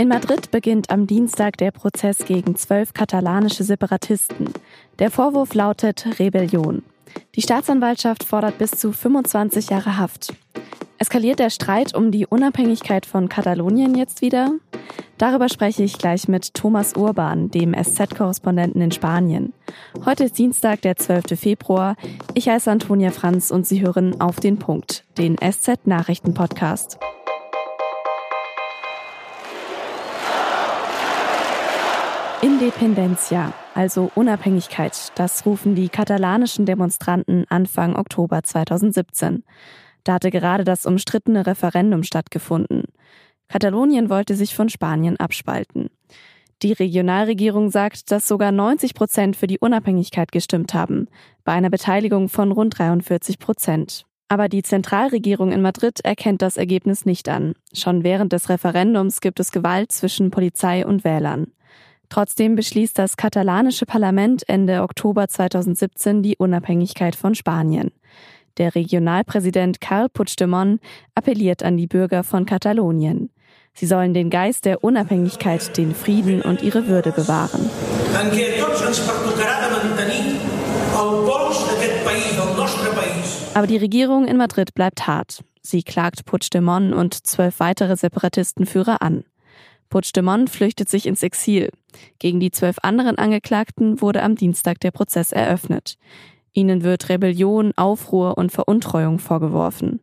In Madrid beginnt am Dienstag der Prozess gegen zwölf katalanische Separatisten. Der Vorwurf lautet Rebellion. Die Staatsanwaltschaft fordert bis zu 25 Jahre Haft. Eskaliert der Streit um die Unabhängigkeit von Katalonien jetzt wieder? Darüber spreche ich gleich mit Thomas Urban, dem SZ-Korrespondenten in Spanien. Heute ist Dienstag, der 12. Februar. Ich heiße Antonia Franz und Sie hören auf den Punkt, den SZ-Nachrichten-Podcast. Independencia, also Unabhängigkeit, das rufen die katalanischen Demonstranten Anfang Oktober 2017. Da hatte gerade das umstrittene Referendum stattgefunden. Katalonien wollte sich von Spanien abspalten. Die Regionalregierung sagt, dass sogar 90 Prozent für die Unabhängigkeit gestimmt haben, bei einer Beteiligung von rund 43 Prozent. Aber die Zentralregierung in Madrid erkennt das Ergebnis nicht an. Schon während des Referendums gibt es Gewalt zwischen Polizei und Wählern. Trotzdem beschließt das katalanische Parlament Ende Oktober 2017 die Unabhängigkeit von Spanien. Der Regionalpräsident Carl Puigdemont appelliert an die Bürger von Katalonien. Sie sollen den Geist der Unabhängigkeit, den Frieden und ihre Würde bewahren. Aber die Regierung in Madrid bleibt hart. Sie klagt Puigdemont und zwölf weitere Separatistenführer an. Puigdemont flüchtet sich ins Exil. Gegen die zwölf anderen Angeklagten wurde am Dienstag der Prozess eröffnet. Ihnen wird Rebellion, Aufruhr und Veruntreuung vorgeworfen.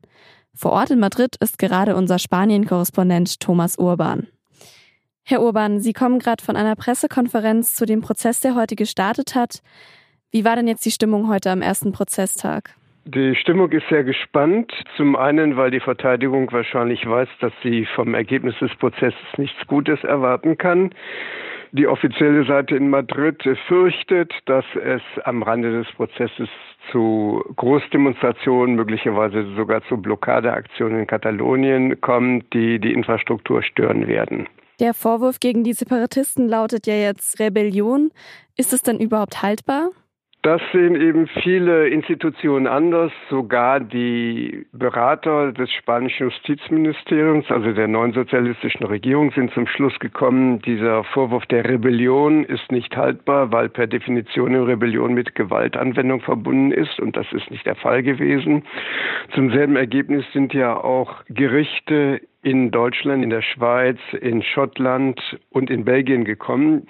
Vor Ort in Madrid ist gerade unser Spanien-Korrespondent Thomas Urban. Herr Urban, Sie kommen gerade von einer Pressekonferenz zu dem Prozess, der heute gestartet hat. Wie war denn jetzt die Stimmung heute am ersten Prozesstag? Die Stimmung ist sehr gespannt. Zum einen, weil die Verteidigung wahrscheinlich weiß, dass sie vom Ergebnis des Prozesses nichts Gutes erwarten kann. Die offizielle Seite in Madrid fürchtet, dass es am Rande des Prozesses zu Großdemonstrationen, möglicherweise sogar zu Blockadeaktionen in Katalonien kommt, die die Infrastruktur stören werden. Der Vorwurf gegen die Separatisten lautet ja jetzt Rebellion. Ist es denn überhaupt haltbar? Das sehen eben viele Institutionen anders. Sogar die Berater des spanischen Justizministeriums, also der neuen sozialistischen Regierung, sind zum Schluss gekommen, dieser Vorwurf der Rebellion ist nicht haltbar, weil per Definition eine Rebellion mit Gewaltanwendung verbunden ist. Und das ist nicht der Fall gewesen. Zum selben Ergebnis sind ja auch Gerichte in Deutschland, in der Schweiz, in Schottland und in Belgien gekommen.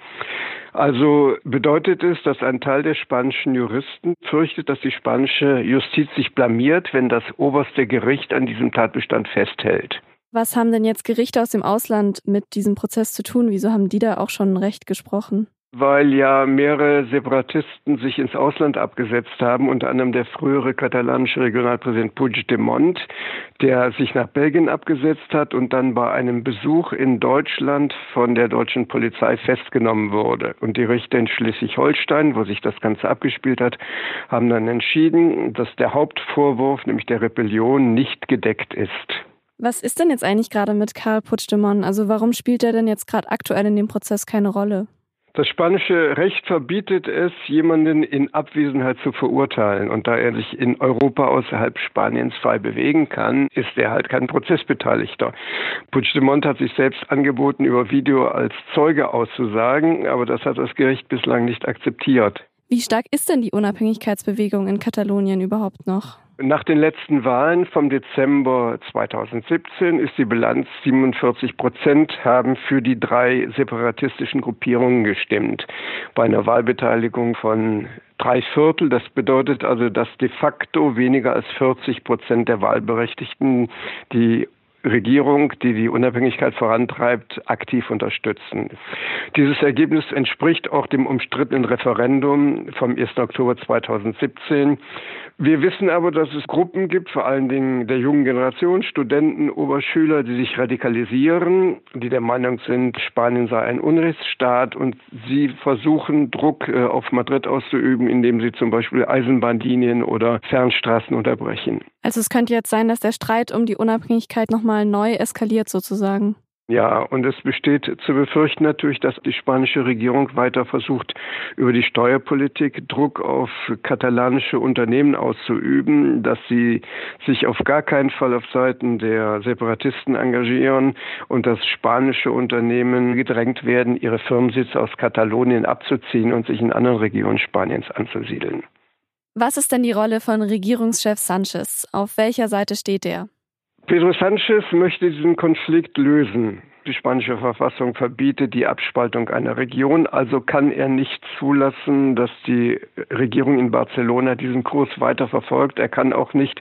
Also bedeutet es, dass ein Teil der spanischen Juristen fürchtet, dass die spanische Justiz sich blamiert, wenn das oberste Gericht an diesem Tatbestand festhält. Was haben denn jetzt Gerichte aus dem Ausland mit diesem Prozess zu tun? Wieso haben die da auch schon Recht gesprochen? Weil ja mehrere Separatisten sich ins Ausland abgesetzt haben, unter anderem der frühere katalanische Regionalpräsident Puigdemont, der sich nach Belgien abgesetzt hat und dann bei einem Besuch in Deutschland von der deutschen Polizei festgenommen wurde. Und die Richter in Schleswig-Holstein, wo sich das Ganze abgespielt hat, haben dann entschieden, dass der Hauptvorwurf, nämlich der Rebellion, nicht gedeckt ist. Was ist denn jetzt eigentlich gerade mit Karl Puigdemont? Also warum spielt er denn jetzt gerade aktuell in dem Prozess keine Rolle? Das spanische Recht verbietet es, jemanden in Abwesenheit zu verurteilen. Und da er sich in Europa außerhalb Spaniens frei bewegen kann, ist er halt kein Prozessbeteiligter. Puigdemont hat sich selbst angeboten, über Video als Zeuge auszusagen, aber das hat das Gericht bislang nicht akzeptiert. Wie stark ist denn die Unabhängigkeitsbewegung in Katalonien überhaupt noch? Nach den letzten Wahlen vom Dezember 2017 ist die Bilanz 47 Prozent haben für die drei separatistischen Gruppierungen gestimmt. Bei einer Wahlbeteiligung von drei Viertel. Das bedeutet also, dass de facto weniger als 40 Prozent der Wahlberechtigten die Regierung, die die Unabhängigkeit vorantreibt, aktiv unterstützen. Dieses Ergebnis entspricht auch dem umstrittenen Referendum vom 1. Oktober 2017. Wir wissen aber, dass es Gruppen gibt, vor allen Dingen der jungen Generation, Studenten, Oberschüler, die sich radikalisieren, die der Meinung sind, Spanien sei ein Unrechtsstaat und sie versuchen, Druck äh, auf Madrid auszuüben, indem sie zum Beispiel Eisenbahnlinien oder Fernstraßen unterbrechen. Also es könnte jetzt sein, dass der Streit um die Unabhängigkeit nochmal neu eskaliert sozusagen. Ja, und es besteht zu befürchten natürlich, dass die spanische Regierung weiter versucht, über die Steuerpolitik Druck auf katalanische Unternehmen auszuüben, dass sie sich auf gar keinen Fall auf Seiten der Separatisten engagieren und dass spanische Unternehmen gedrängt werden, ihre Firmensitze aus Katalonien abzuziehen und sich in anderen Regionen Spaniens anzusiedeln. Was ist denn die Rolle von Regierungschef Sanchez? Auf welcher Seite steht er? Pedro Sanchez möchte diesen Konflikt lösen. Die spanische Verfassung verbietet die Abspaltung einer Region, also kann er nicht zulassen, dass die Regierung in Barcelona diesen Kurs weiter verfolgt. Er kann auch nicht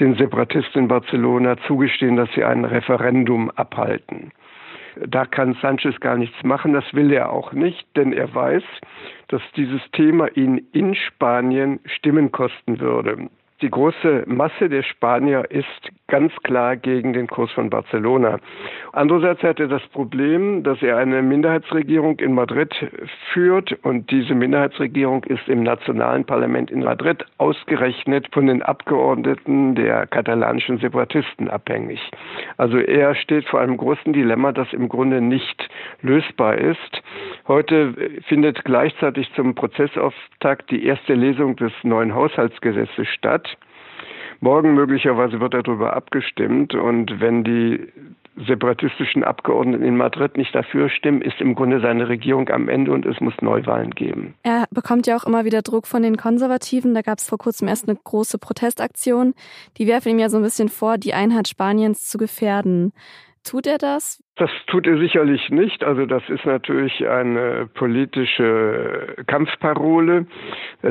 den Separatisten in Barcelona zugestehen, dass sie ein Referendum abhalten. Da kann Sanchez gar nichts machen, das will er auch nicht, denn er weiß, dass dieses Thema ihn in Spanien Stimmen kosten würde. Die große Masse der Spanier ist ganz klar gegen den Kurs von Barcelona. Andererseits hat er das Problem, dass er eine Minderheitsregierung in Madrid führt und diese Minderheitsregierung ist im nationalen Parlament in Madrid ausgerechnet von den Abgeordneten der katalanischen Separatisten abhängig. Also er steht vor einem großen Dilemma, das im Grunde nicht lösbar ist. Heute findet gleichzeitig zum Prozessauftakt die erste Lesung des neuen Haushaltsgesetzes statt. Morgen möglicherweise wird darüber abgestimmt und wenn die separatistischen Abgeordneten in Madrid nicht dafür stimmen, ist im Grunde seine Regierung am Ende und es muss Neuwahlen geben. Er bekommt ja auch immer wieder Druck von den Konservativen. Da gab es vor kurzem erst eine große Protestaktion. Die werfen ihm ja so ein bisschen vor, die Einheit Spaniens zu gefährden. Tut er das? Das tut er sicherlich nicht. Also das ist natürlich eine politische Kampfparole.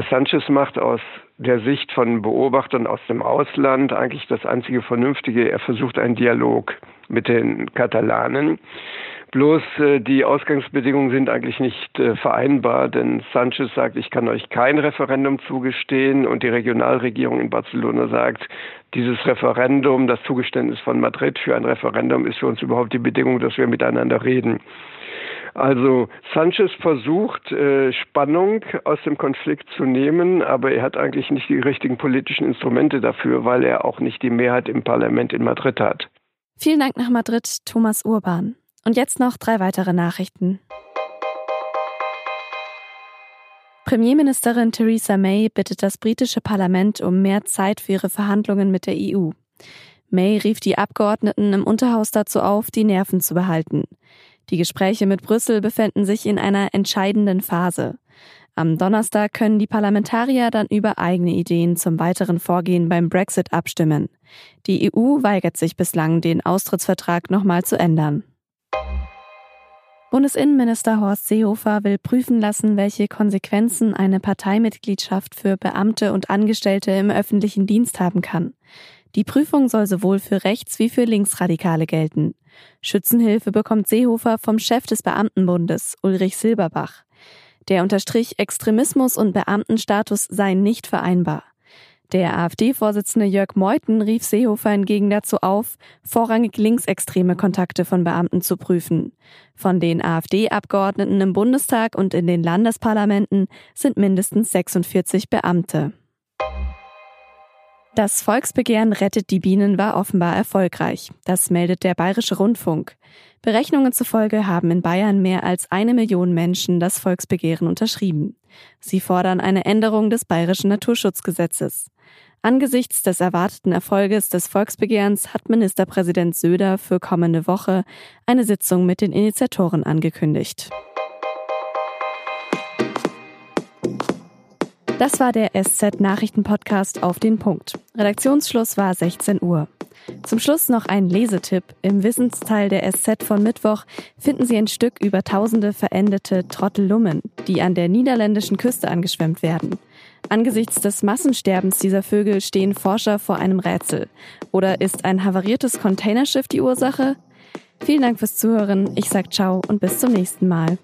Sanchez macht aus der Sicht von Beobachtern aus dem Ausland eigentlich das einzige Vernünftige. Er versucht einen Dialog mit den Katalanen. Bloß äh, die Ausgangsbedingungen sind eigentlich nicht äh, vereinbar, denn Sanchez sagt, ich kann euch kein Referendum zugestehen und die Regionalregierung in Barcelona sagt, dieses Referendum, das Zugeständnis von Madrid für ein Referendum ist für uns überhaupt die Bedingung, dass wir miteinander reden. Also Sanchez versucht, äh, Spannung aus dem Konflikt zu nehmen, aber er hat eigentlich nicht die richtigen politischen Instrumente dafür, weil er auch nicht die Mehrheit im Parlament in Madrid hat. Vielen Dank nach Madrid, Thomas Urban. Und jetzt noch drei weitere Nachrichten. Premierministerin Theresa May bittet das britische Parlament um mehr Zeit für ihre Verhandlungen mit der EU. May rief die Abgeordneten im Unterhaus dazu auf, die Nerven zu behalten. Die Gespräche mit Brüssel befinden sich in einer entscheidenden Phase. Am Donnerstag können die Parlamentarier dann über eigene Ideen zum weiteren Vorgehen beim Brexit abstimmen. Die EU weigert sich bislang, den Austrittsvertrag nochmal zu ändern. Bundesinnenminister Horst Seehofer will prüfen lassen, welche Konsequenzen eine Parteimitgliedschaft für Beamte und Angestellte im öffentlichen Dienst haben kann. Die Prüfung soll sowohl für Rechts- wie für Linksradikale gelten. Schützenhilfe bekommt Seehofer vom Chef des Beamtenbundes, Ulrich Silberbach. Der unterstrich, Extremismus und Beamtenstatus seien nicht vereinbar. Der AfD-Vorsitzende Jörg Meuthen rief Seehofer hingegen dazu auf, vorrangig linksextreme Kontakte von Beamten zu prüfen. Von den AfD-Abgeordneten im Bundestag und in den Landesparlamenten sind mindestens 46 Beamte. Das Volksbegehren Rettet die Bienen war offenbar erfolgreich. Das meldet der Bayerische Rundfunk. Berechnungen zufolge haben in Bayern mehr als eine Million Menschen das Volksbegehren unterschrieben. Sie fordern eine Änderung des bayerischen Naturschutzgesetzes. Angesichts des erwarteten Erfolges des Volksbegehrens hat Ministerpräsident Söder für kommende Woche eine Sitzung mit den Initiatoren angekündigt. Das war der SZ-Nachrichten-Podcast auf den Punkt. Redaktionsschluss war 16 Uhr. Zum Schluss noch ein Lesetipp. Im Wissensteil der SZ von Mittwoch finden Sie ein Stück über tausende verendete Trottellummen, die an der niederländischen Küste angeschwemmt werden. Angesichts des Massensterbens dieser Vögel stehen Forscher vor einem Rätsel. Oder ist ein havariertes Containerschiff die Ursache? Vielen Dank fürs Zuhören. Ich sag ciao und bis zum nächsten Mal.